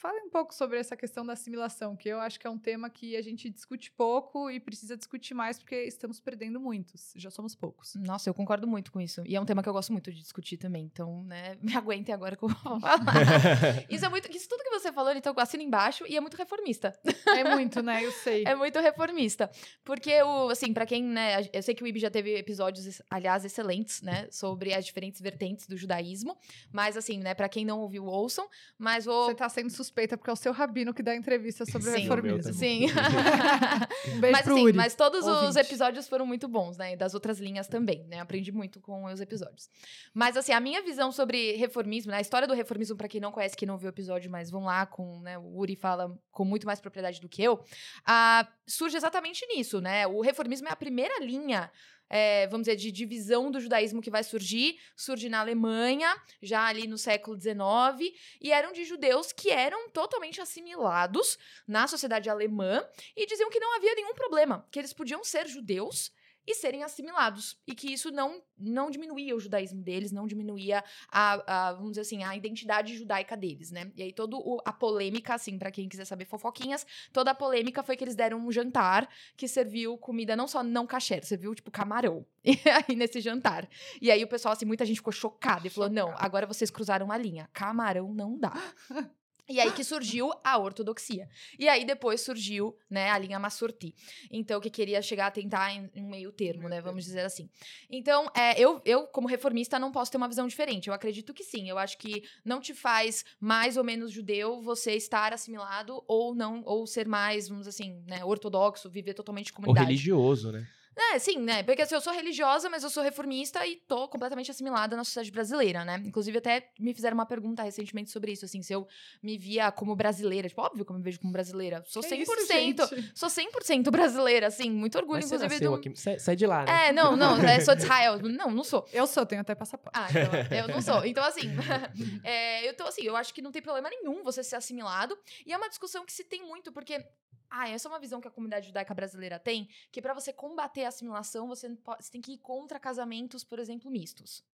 Fale um pouco sobre essa questão da assimilação, que eu acho que é um tema que a gente discute pouco e precisa discutir mais porque estamos perdendo muitos, já somos poucos. Nossa, eu concordo muito com isso. E é um tema que eu gosto muito de discutir também. Então, né, me aguentem agora que eu vou falar. isso é muito. Isso tudo que você falou, então, eu assino embaixo e é muito reformista. É muito, né? Eu sei. É muito reformista. Porque, o, assim, para quem, né, eu sei que o IB já teve episódios, aliás, excelentes, né, sobre as diferentes vertentes do judaísmo. Mas, assim, né, para quem não ouviu, ouçam. Mas vou. Você tá sendo suspeita porque é o seu rabino que dá entrevista sobre Sim, reformismo. Sim. um beijo mas, pro sim, Uri, mas todos ouvinte. os episódios foram muito bons, né? E das outras linhas também, né? Aprendi muito com os episódios. Mas assim, a minha visão sobre reformismo, né? A história do reformismo para quem não conhece, quem não viu o episódio, mas vão lá com, né, o Uri fala com muito mais propriedade do que eu, uh, surge exatamente nisso, né? O reformismo é a primeira linha é, vamos dizer, de divisão do judaísmo que vai surgir, surge na Alemanha, já ali no século XIX, e eram de judeus que eram totalmente assimilados na sociedade alemã e diziam que não havia nenhum problema, que eles podiam ser judeus e serem assimilados. E que isso não, não diminuía o judaísmo deles, não diminuía a, a vamos dizer assim, a identidade judaica deles, né? E aí toda a polêmica, assim, para quem quiser saber fofoquinhas, toda a polêmica foi que eles deram um jantar que serviu comida não só não kasher, serviu, tipo, camarão. E aí, nesse jantar. E aí o pessoal, assim, muita gente ficou chocada e falou, não, agora vocês cruzaram uma linha. Camarão não dá. E aí que surgiu a ortodoxia. E aí depois surgiu, né, a linha Massurti. Então, que queria chegar a tentar em um meio termo, né, vamos dizer assim. Então, é, eu, eu, como reformista, não posso ter uma visão diferente. Eu acredito que sim. Eu acho que não te faz mais ou menos judeu você estar assimilado ou não, ou ser mais, vamos dizer assim, né, ortodoxo, viver totalmente comunidade. Ou religioso, né? É, sim, né? Porque assim, eu sou religiosa, mas eu sou reformista e tô completamente assimilada na sociedade brasileira, né? Inclusive, até me fizeram uma pergunta recentemente sobre isso, assim, se eu me via como brasileira. Tipo, óbvio que eu me vejo como brasileira. Sou 100%, isso, sou 100% brasileira, assim, muito orgulho, mas inclusive. Você do... aqui, sai de lá, né? É, não, não, é, sou de Israel. Não, não sou. Eu sou, tenho até passaporte. Ah, então, eu não sou. Então, assim, é, eu tô assim, eu acho que não tem problema nenhum você ser assimilado. E é uma discussão que se tem muito, porque ah, essa é uma visão que a comunidade judaica brasileira tem, que para você combater a assimilação, você, você tem que ir contra casamentos, por exemplo, mistos.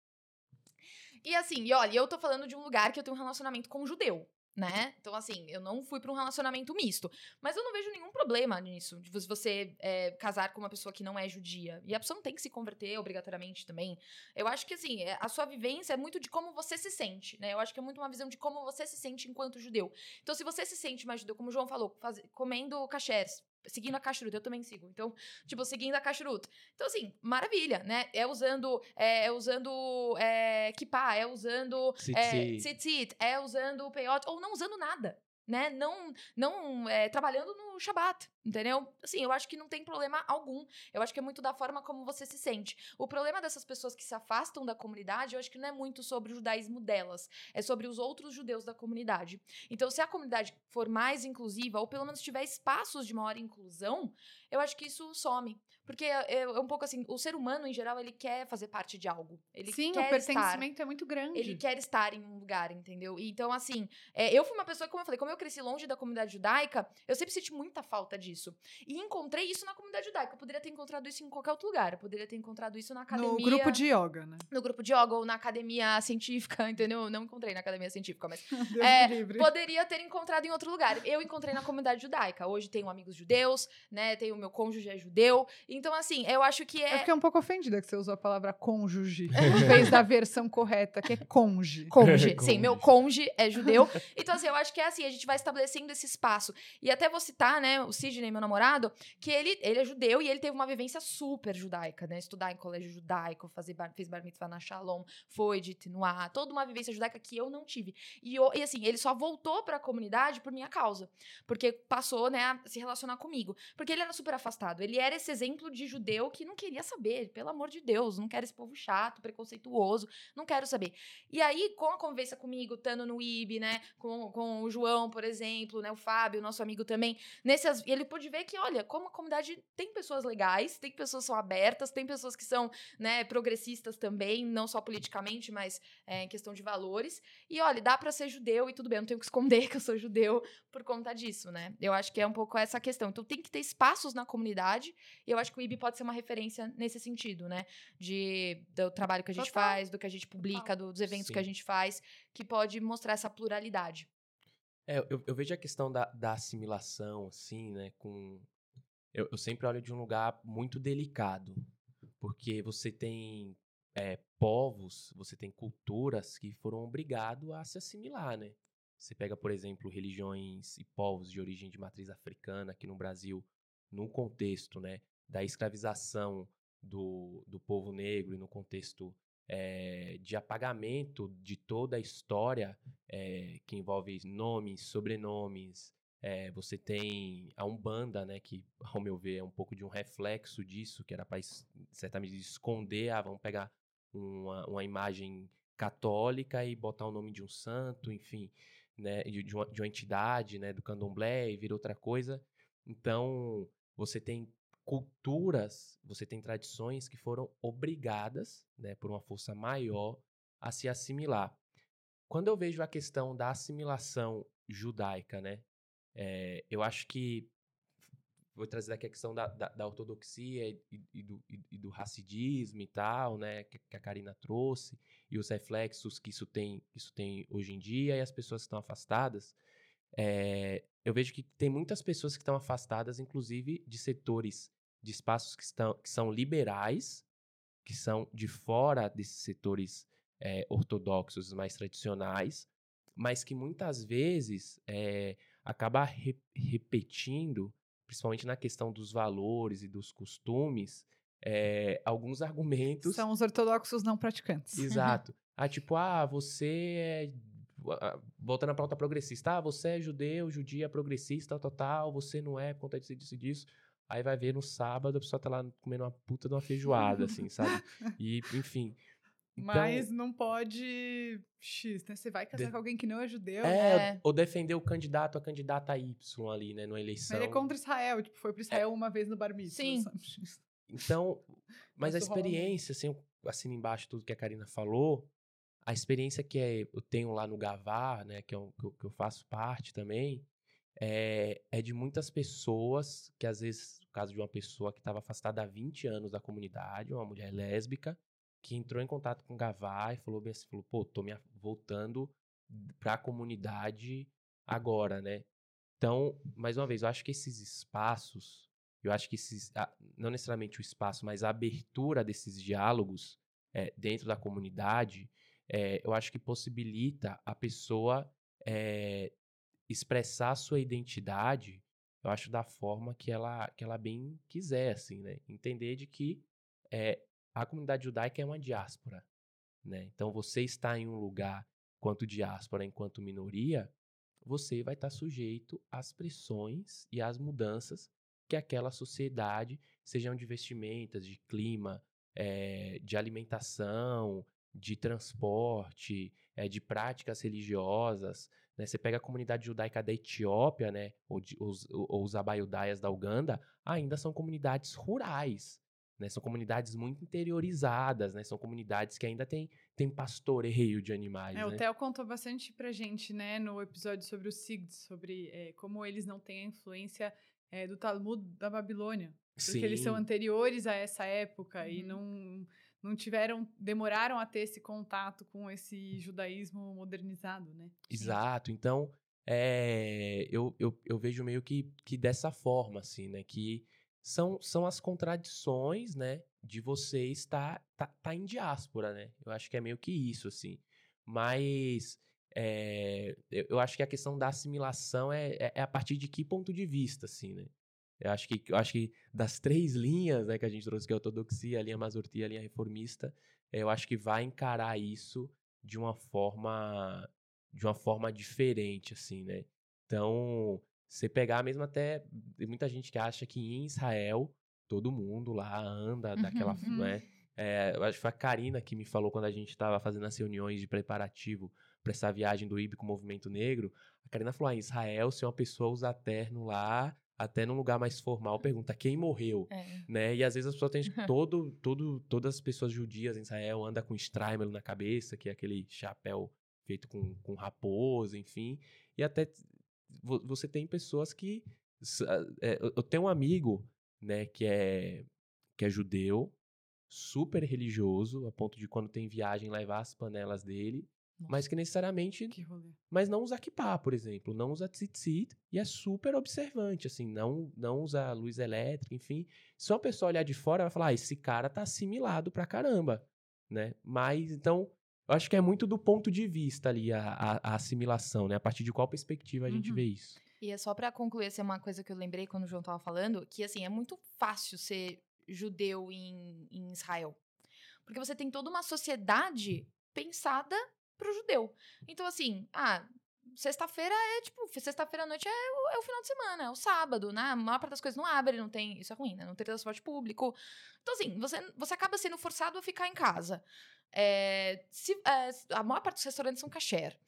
E assim, e olha, eu tô falando de um lugar que eu tenho um relacionamento com um judeu né? Então, assim, eu não fui para um relacionamento misto. Mas eu não vejo nenhum problema nisso, de você é, casar com uma pessoa que não é judia. E a pessoa não tem que se converter obrigatoriamente também. Eu acho que, assim, é, a sua vivência é muito de como você se sente, né? Eu acho que é muito uma visão de como você se sente enquanto judeu. Então, se você se sente mais judeu, como o João falou, faz, comendo cachés, seguindo a Kashrut, eu também sigo. Então, tipo, seguindo a Kashrut. Então, assim, maravilha, né? É usando, é, é usando é, kippah, é usando é, tzitzit, é usando peiot, ou não usando nada né? Não, não é, trabalhando no Shabat, entendeu? Assim, eu acho que não tem problema algum. Eu acho que é muito da forma como você se sente. O problema dessas pessoas que se afastam da comunidade, eu acho que não é muito sobre o judaísmo delas, é sobre os outros judeus da comunidade. Então, se a comunidade for mais inclusiva, ou pelo menos tiver espaços de maior inclusão, eu acho que isso some. Porque é, é, um pouco assim, o ser humano, em geral, ele quer fazer parte de algo. Ele Sim, quer o pertencimento estar, é muito grande. Ele quer estar em um lugar, entendeu? Então, assim, é, eu fui uma pessoa, como eu falei, como eu cresci longe da comunidade judaica, eu sempre senti muita falta disso. E encontrei isso na comunidade judaica. Eu poderia ter encontrado isso em qualquer outro lugar. Eu poderia ter encontrado isso na academia. No grupo de yoga, né? No grupo de yoga ou na academia científica, entendeu? Eu não encontrei na academia científica, mas. É, livre. poderia ter encontrado em outro lugar. Eu encontrei na comunidade judaica. Hoje tenho amigos judeus, né? Tenho meu cônjuge é judeu. Então, assim, eu acho que é. Eu fiquei um pouco ofendida que você usou a palavra cônjuge em vez da versão correta, que é conge. Conge. Conge. Sim, meu conge é judeu. Então, assim, eu acho que é assim, a gente vai estabelecendo esse espaço. E até vou citar, né, o Sidney, meu namorado, que ele, ele é judeu e ele teve uma vivência super judaica, né? Estudar em colégio judaico, fazer bar, fez bar mitzvah na Shalom, foi de Tinuá, toda uma vivência judaica que eu não tive. E, eu, e assim, ele só voltou para a comunidade por minha causa. Porque passou, né, a se relacionar comigo. Porque ele era super afastado. Ele era esse exemplo de judeu que não queria saber, pelo amor de Deus, não quero esse povo chato, preconceituoso, não quero saber. E aí, com a conversa comigo, estando no IB, né, com, com o João, por exemplo, né, o Fábio, nosso amigo também, nessas, ele pôde ver que, olha, como a comunidade tem pessoas legais, tem pessoas que são abertas, tem pessoas que são, né, progressistas também, não só politicamente, mas é, em questão de valores. E, olha, dá para ser judeu e tudo bem, eu não tenho que esconder que eu sou judeu por conta disso, né? Eu acho que é um pouco essa questão. Então, tem que ter espaços na comunidade, e eu acho que o IB pode ser uma referência nesse sentido, né? De, do trabalho que a gente Total. faz, do que a gente publica, dos eventos que a Sim. gente faz, que pode mostrar essa pluralidade. É, eu, eu vejo a questão da, da assimilação, assim, né, com... Eu, eu sempre olho de um lugar muito delicado, porque você tem é, povos, você tem culturas que foram obrigados a se assimilar, né? Você pega, por exemplo, religiões e povos de origem de matriz africana aqui no Brasil, no contexto, né, da escravização do, do povo negro e no contexto é, de apagamento de toda a história é, que envolve nomes, sobrenomes. é, você tem a Umbanda, né, que, ao meu ver, é um pouco de um reflexo disso, que era para, certamente, esconder, ah, vamos pegar uma, uma imagem católica e botar o nome de um santo, enfim, né, de, uma, de uma entidade, né, do candomblé e vira outra coisa. Então, você tem culturas, você tem tradições que foram obrigadas, né, por uma força maior, a se assimilar. Quando eu vejo a questão da assimilação judaica, né, é, eu acho que vou trazer aqui a questão da, da, da ortodoxia e, e do, e, e do racidismo e tal, né, que, que a Karina trouxe e os reflexos que isso tem, que isso tem hoje em dia e as pessoas que estão afastadas. É, eu vejo que tem muitas pessoas que estão afastadas, inclusive de setores de espaços que, estão, que são liberais, que são de fora desses setores é, ortodoxos mais tradicionais, mas que muitas vezes é, acaba re repetindo, principalmente na questão dos valores e dos costumes, é, alguns argumentos. São os ortodoxos não praticantes. Exato. Ah, tipo, ah, você é. ah, Voltando à pauta progressista, ah, você é judeu, judia, progressista, total, você não é por conta disso, disso e disso. Aí vai ver no sábado, a pessoa tá lá comendo uma puta de uma feijoada, assim, sabe? E, enfim. Então, Mas não pode. X, né? Você vai casar De- com alguém que não é judeu. é, É. ou defender o candidato, a candidata Y ali, né, numa eleição. Ele é contra Israel, tipo, foi pra Israel uma vez no bar mitzvah, Sim. sabe? Então, mas a experiência, assim, eu assino embaixo tudo que a Karina falou, a experiência que é- eu tenho lá no Gavar, né, que, é um, que, eu, que eu faço parte também, é, é de muitas pessoas, que às vezes, no caso de uma pessoa que estava afastada há 20 anos da comunidade, uma mulher lésbica, que entrou em contato com o Gavar e falou bem assim, falou, pô, tô me voltando para a comunidade agora, né? Então, mais uma vez, eu acho que esses espaços, eu acho que esses, não necessariamente o espaço, mas a abertura desses diálogos eh, dentro da comunidade, eh, eu acho que possibilita a pessoa eh, expressar sua identidade. eu acho da forma que ela, que ela bem quiser, assim, né? Entender de que é, a comunidade judaica é uma diáspora, né? Então, você está em um lugar, enquanto diáspora, enquanto minoria, você vai estar sujeito às pressões e às mudanças que aquela sociedade, sejam de vestimentas, de clima, é, de alimentação, de transporte, é, de práticas religiosas. Né? Você pega a comunidade judaica da Etiópia, né? ou, de, os, ou os abaiudaias da Uganda, ainda são comunidades rurais. Né? São comunidades muito interiorizadas, né? São comunidades que ainda têm tem pastoreio de animais. É, né? O Theo contou bastante pra gente, né, no episódio sobre os Sigds, sobre é, como eles não têm a influência é, do Talmud da Babilônia. Porque Sim. eles são anteriores a essa época Uhum. e não, não tiveram, demoraram a ter esse contato com esse judaísmo modernizado, né? Exato. Então, é, eu, eu, eu vejo meio que, que dessa forma, assim, né? Que são, são as contradições, né? De você estar tá, tá em diáspora, né? Eu acho que é meio que isso, assim. Mas é, eu, eu acho que a questão da assimilação é, é, é a partir de que ponto de vista, assim, né? Eu acho que, eu acho que das três linhas né, que a gente trouxe, que é a ortodoxia, a linha mazortia, a linha reformista, eh, eu acho que vai encarar isso de uma forma de uma forma diferente, assim, né? Então, você pegar mesmo até tem muita gente que acha que em Israel todo mundo lá anda daquela, Uhum. né? É, eu acho que foi a Karina que me falou quando a gente estava fazendo as reuniões de preparativo para essa viagem do IB com o Movimento Negro. A Karina falou: ah, em Israel, se uma pessoa usar terno lá, até num lugar mais formal, pergunta quem morreu, É. né? E às vezes as pessoas têm todo, todo, todas as pessoas judias em Israel andam com strimel na cabeça, que é aquele chapéu feito com, com raposa, enfim. E até vo- você tem pessoas que é, eu tenho um amigo, né, que é que é judeu, super religioso, a ponto de quando tem viagem levar as panelas dele, mas que necessariamente Que rolê. mas não usa kippah, por exemplo, não usa tzitzit e é super observante, assim, não, não usa luz elétrica, enfim. Se uma pessoa olhar de fora, vai falar, ah, esse cara tá assimilado pra caramba, né? Mas, então, eu acho que é muito do ponto de vista ali a, a- a assimilação, né? A partir de qual perspectiva a gente Uhum. vê isso. E é só pra concluir, essa é uma coisa que eu lembrei quando o João tava falando, que assim, é muito fácil ser judeu em, em Israel. Porque você tem toda uma sociedade pensada pro judeu. Então, assim, ah, sexta-feira é tipo, sexta-feira à noite é o, é o final de semana, é o sábado, né? A maior parte das coisas não abre, não tem. Isso é ruim, né? Não tem transporte público. Então, assim, você, você acaba sendo forçado a ficar em casa. É, se, é, a maior parte dos restaurantes são kasher.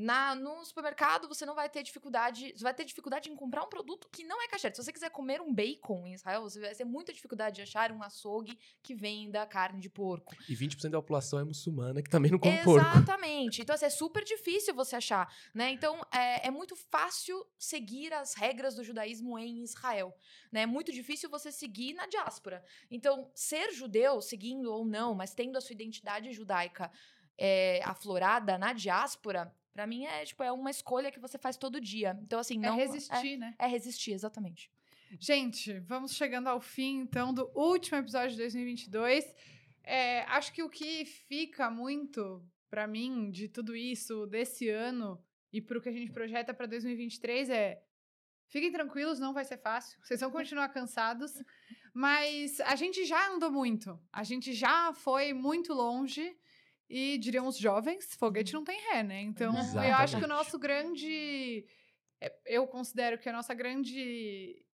Na, no supermercado, você não vai ter dificuldade. Você vai ter dificuldade em comprar um produto que não é kasher. Se você quiser comer um bacon em Israel, você vai ter muita dificuldade de achar um açougue que venda carne de porco. E 20% da população é muçulmana que também não come porco. Exatamente. Então, assim, é super difícil você achar, né? Então, é, é muito fácil seguir as regras do judaísmo em Israel, né? É muito difícil você seguir na diáspora. Então, ser judeu, seguindo ou não, mas tendo a sua identidade judaica é, aflorada na diáspora, pra mim é, tipo, é uma escolha que você faz todo dia. Então, assim, não... é resistir, né? É, é resistir, exatamente. Gente, vamos chegando ao fim, então, do último episódio de 2022. É, acho que o que fica muito pra mim de tudo isso, desse ano, e pro que a gente projeta pra 2023 é. Fiquem tranquilos, não vai ser fácil. Vocês vão continuar cansados. Mas a gente já andou muito. A gente já foi muito longe. E diriam os jovens, foguete não tem ré, né? Então, eu acho que Exatamente. o nosso grande. é, Eu considero que a nossa grande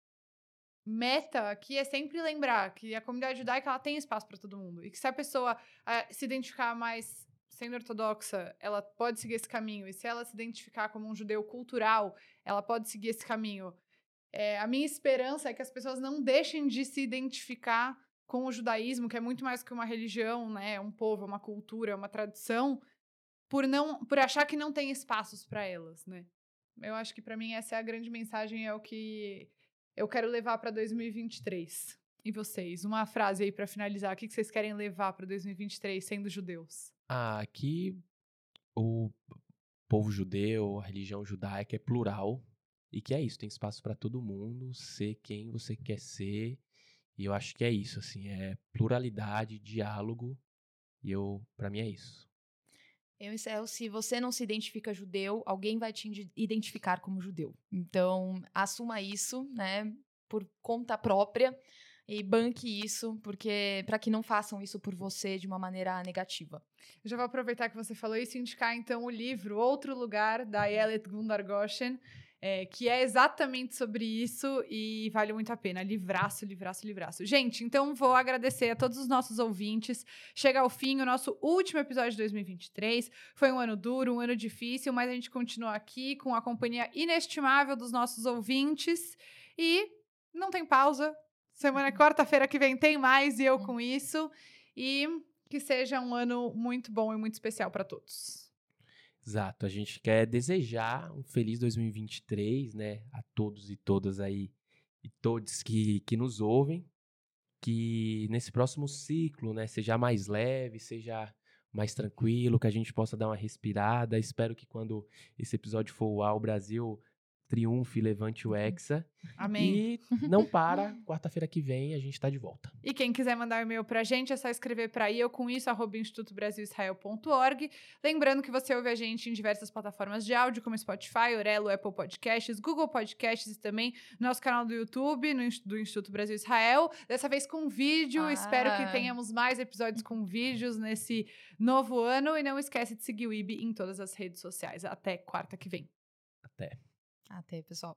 meta aqui é sempre lembrar que a comunidade judaica ela tem espaço para todo mundo. E que se a pessoa se identificar mais sendo ortodoxa, ela pode seguir esse caminho. E se ela se identificar como um judeu cultural, ela pode seguir esse caminho. É, a minha esperança é que as pessoas não deixem de se identificar com o judaísmo, que é muito mais que uma religião, né? É um povo, é uma cultura, é uma tradição, por não, por achar que não tem espaços para elas, né? Eu acho que para mim essa é a grande mensagem, é o que eu quero levar para 2023. E vocês, uma frase aí para finalizar, o que que vocês querem levar para 2023 sendo judeus? Ah, aqui o povo judeu, a religião judaica é plural e que é isso, tem espaço para todo mundo ser quem você quer ser. E eu acho que é isso, assim, é pluralidade, diálogo. E eu, para mim é isso. Eu encerro, se você não se identifica judeu, alguém vai te identificar como judeu. Então, assuma isso, né, por conta própria e banque isso, porque para que não façam isso por você de uma maneira negativa. Eu já vou aproveitar que você falou isso e indicar então o livro Outro Lugar da Yelet Gundar Goshen, é, que é exatamente sobre isso e vale muito a pena. Livraço, livraço, livraço. Gente, então vou agradecer a todos os nossos ouvintes. Chega ao fim o nosso último episódio de 2023. Foi um ano duro, um ano difícil, mas a gente continua aqui com a companhia inestimável dos nossos ouvintes e não tem pausa. Semana quarta-feira que vem tem mais e eu com isso. E que seja um ano muito bom e muito especial para todos. Exato. A gente quer desejar um feliz 2023, né, a todos e todas aí e todos que, que nos ouvem, que nesse próximo ciclo, né, seja mais leve, seja mais tranquilo, que a gente possa dar uma respirada. Espero que quando esse episódio for ao Brasil triunfe, levante o Uhum. Hexa. Amém. E não para, quarta-feira que vem a gente tá de volta. E quem quiser mandar um e-mail pra gente, é só escrever para eu com isso, arroba institutobrasilisrael.org. Lembrando que você ouve a gente em diversas plataformas de áudio, como Spotify, Orelo, Apple Podcasts, Google Podcasts e também no nosso canal do YouTube, no, do Instituto Brasil Israel. Dessa vez com vídeo. Ah. Espero que tenhamos mais episódios com vídeos nesse novo ano. E não esquece de seguir o IB em todas as redes sociais. Até quarta que vem. Até. Até, pessoal.